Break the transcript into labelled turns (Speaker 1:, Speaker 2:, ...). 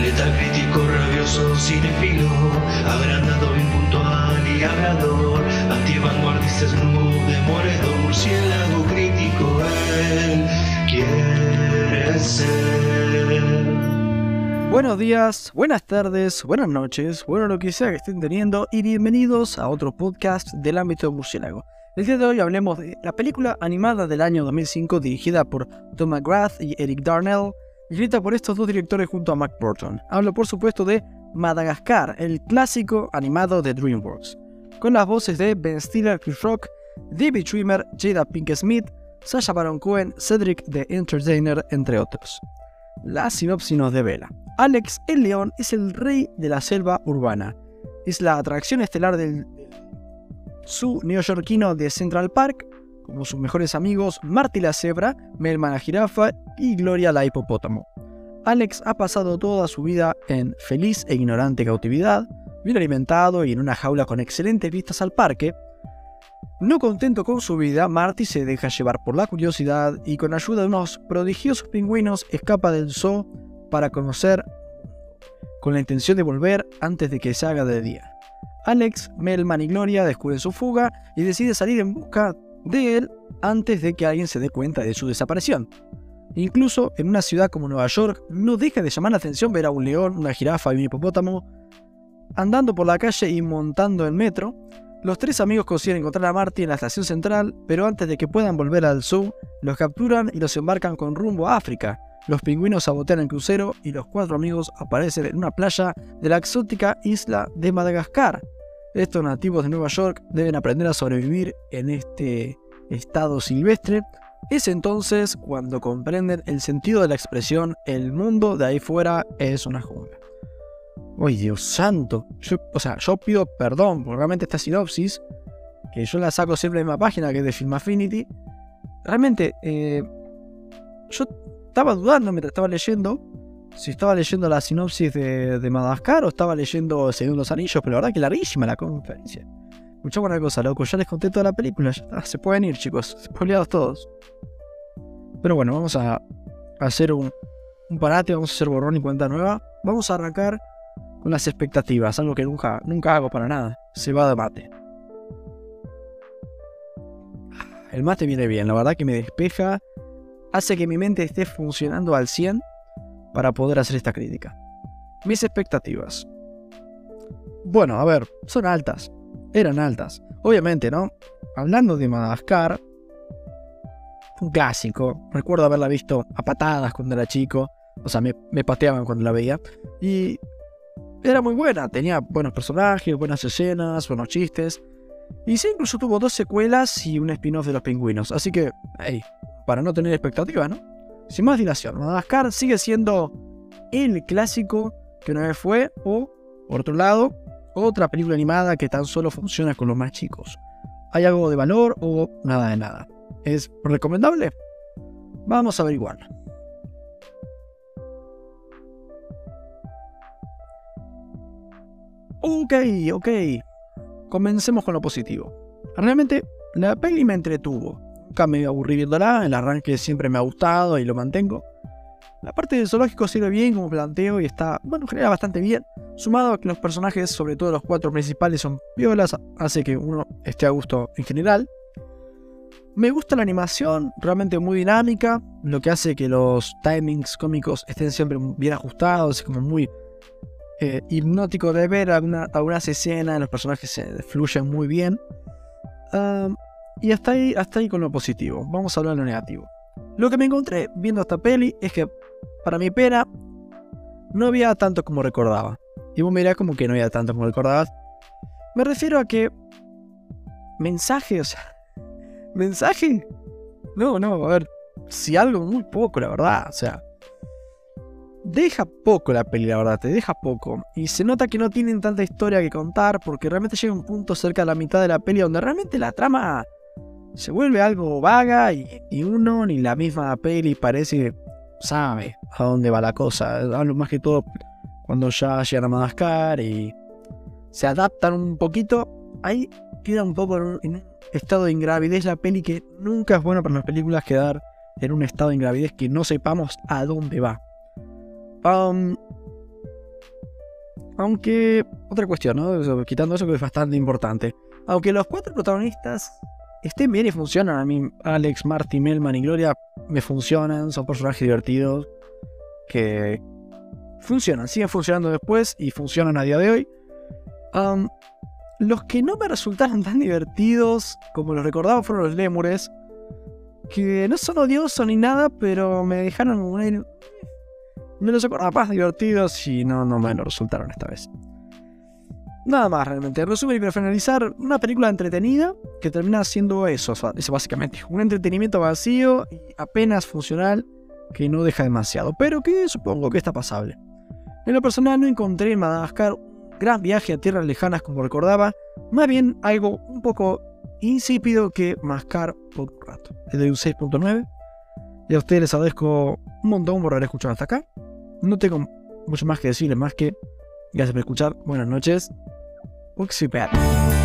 Speaker 1: Letal crítico, rabioso, cinefilo, agrandado, y murciélago crítico, él quiere ser.
Speaker 2: Buenos días, buenas tardes, buenas noches, bueno lo que sea que estén teniendo y bienvenidos a otro podcast del ámbito murciélago. El día de hoy hablemos de la película animada del año 2005 dirigida por Tom McGrath y Eric Darnell, escrita por estos dos directores junto a Mac Burton. Hablo por supuesto de Madagascar, el clásico animado de DreamWorks, con las voces de Ben Stiller, Chris Rock, David Schwimmer, Jada Pinkett Smith, Sasha Baron Cohen, Cedric the Entertainer, entre otros. La sinopsis nos devela. Alex el León es el rey de la selva urbana. Es la atracción estelar del su neoyorquino de Central Park, como sus mejores amigos Marty la cebra, Melman la jirafa y Gloria la hipopótamo. Alex ha pasado toda su vida en feliz e ignorante cautividad, bien alimentado y en una jaula con excelentes vistas al parque. No contento con su vida, Marty se deja llevar por la curiosidad y con ayuda de unos prodigiosos pingüinos escapa del zoo para conocer con la intención de volver antes de que se haga de día. Alex, Melman y Gloria descubren su fuga y deciden salir en busca de él antes de que alguien se dé cuenta de su desaparición. Incluso en una ciudad como Nueva York no deja de llamar la atención ver a un león, una jirafa y un hipopótamo andando por la calle y montando el metro. Los tres amigos consiguen encontrar a Marty en la estación central, pero antes de que puedan volver al zoo, los capturan y los embarcan con rumbo a África. Los pingüinos sabotean el crucero y los cuatro amigos aparecen en una playa de la exótica isla de Madagascar. Estos nativos de Nueva York deben aprender a sobrevivir en este estado silvestre. Es entonces cuando comprenden el sentido de la expresión el mundo de ahí fuera es una jungla. ¡Ay, Dios santo! Yo, o sea, yo pido perdón porque realmente esta sinopsis, que yo la saco siempre de mi página, que es de Film Affinity, realmente eh, yo estaba dudando mientras estaba leyendo si estaba leyendo la sinopsis de, Madagascar o estaba leyendo Según los Anillos, pero la verdad que larguísima la conferencia. Escuchamos una cosa, loco, ya les conté toda la película, se pueden ir, chicos, spoileados todos. Pero bueno, vamos a hacer un, un parate, vamos a hacer borrón y cuenta nueva. Vamos a arrancar con las expectativas, algo que nunca, nunca hago para nada. Se va de mate. El mate viene bien, la verdad que me despeja, hace que mi mente esté funcionando al 100 para poder hacer esta crítica. Mis expectativas. Bueno, a ver, son altas. Eran altas. Obviamente, ¿no? Hablando de Madagascar, un clásico. Recuerdo haberla visto a patadas cuando era chico. O sea, me, me pateaban cuando la veía. Y era muy buena. Tenía buenos personajes, buenas escenas, buenos chistes. Y sí, incluso tuvo dos secuelas y un spin-off de los pingüinos. Así que, hey, para no tener expectativas, ¿no? Sin más dilación, Madagascar sigue siendo el clásico que una vez fue, o, por otro lado, otra película animada que tan solo funciona con los más chicos. ¿Hay algo de valor o nada de nada? ¿Es recomendable? Vamos a averiguar. Ok, ok. Comencemos con lo positivo. Realmente, la peli me entretuvo. Nunca me aburrí viéndola, el arranque siempre me ha gustado y lo mantengo. La parte del zoológico sirve bien como planteo y está, bueno, genera bastante bien. Sumado a que los personajes, sobre todo los cuatro principales, son violas, hace que uno esté a gusto en general. Me gusta la animación, realmente muy dinámica, lo que hace que los timings cómicos estén siempre bien ajustados, es como muy eh, hipnótico de ver algunas escenas, los personajes se fluyen muy bien. Y hasta ahí, hasta ahí con lo positivo. Vamos a hablar de lo negativo. Lo que me encontré viendo esta peli es que, para mi pena, no había tanto como recordaba. Y vos mirás como que no había tanto como recordabas. Me refiero a que. Mensaje, o sea. ¿Mensaje? No, no, a ver. Si algo, muy poco, la verdad. O sea. Deja poco la peli, la verdad, te deja poco. Y se nota que no tienen tanta historia que contar porque realmente llega un punto cerca de la mitad de la peli donde realmente la trama se vuelve algo vaga y, uno ni la misma peli parece sabe a dónde va la cosa. Hablo más que todo cuando ya llegan a Madagascar y se adaptan un poquito. Ahí queda un poco en un estado de ingravidez la peli que nunca es bueno para las películas quedar en un estado de ingravidez que no sepamos a dónde va. Um, Aunque, otra cuestión, ¿no? Quitando eso que es bastante importante. Aunque los cuatro protagonistas estén bien y funcionan, a mí Alex, Marty, Melman y Gloria me funcionan, son personajes divertidos que funcionan, siguen funcionando después y funcionan a día de hoy. los que no me resultaron tan divertidos como los recordaba fueron los lémures, que no son odiosos ni nada, pero me dejaron un me los acordaba más divertidos y no, no me lo resultaron esta vez. Nada más realmente. En resumen y para finalizar, una película entretenida que termina siendo eso, eso básicamente. Un entretenimiento vacío y apenas funcional que no deja demasiado, pero que supongo que está pasable. En lo personal no encontré en Madagascar un gran viaje a tierras lejanas como recordaba, más bien algo un poco insípido que mascar por un rato. Le doy un 6.9 y a ustedes les agradezco un montón por haber escuchado hasta acá. No tengo mucho más que decirles, más que gracias por escuchar. Buenas noches. Looks too bad.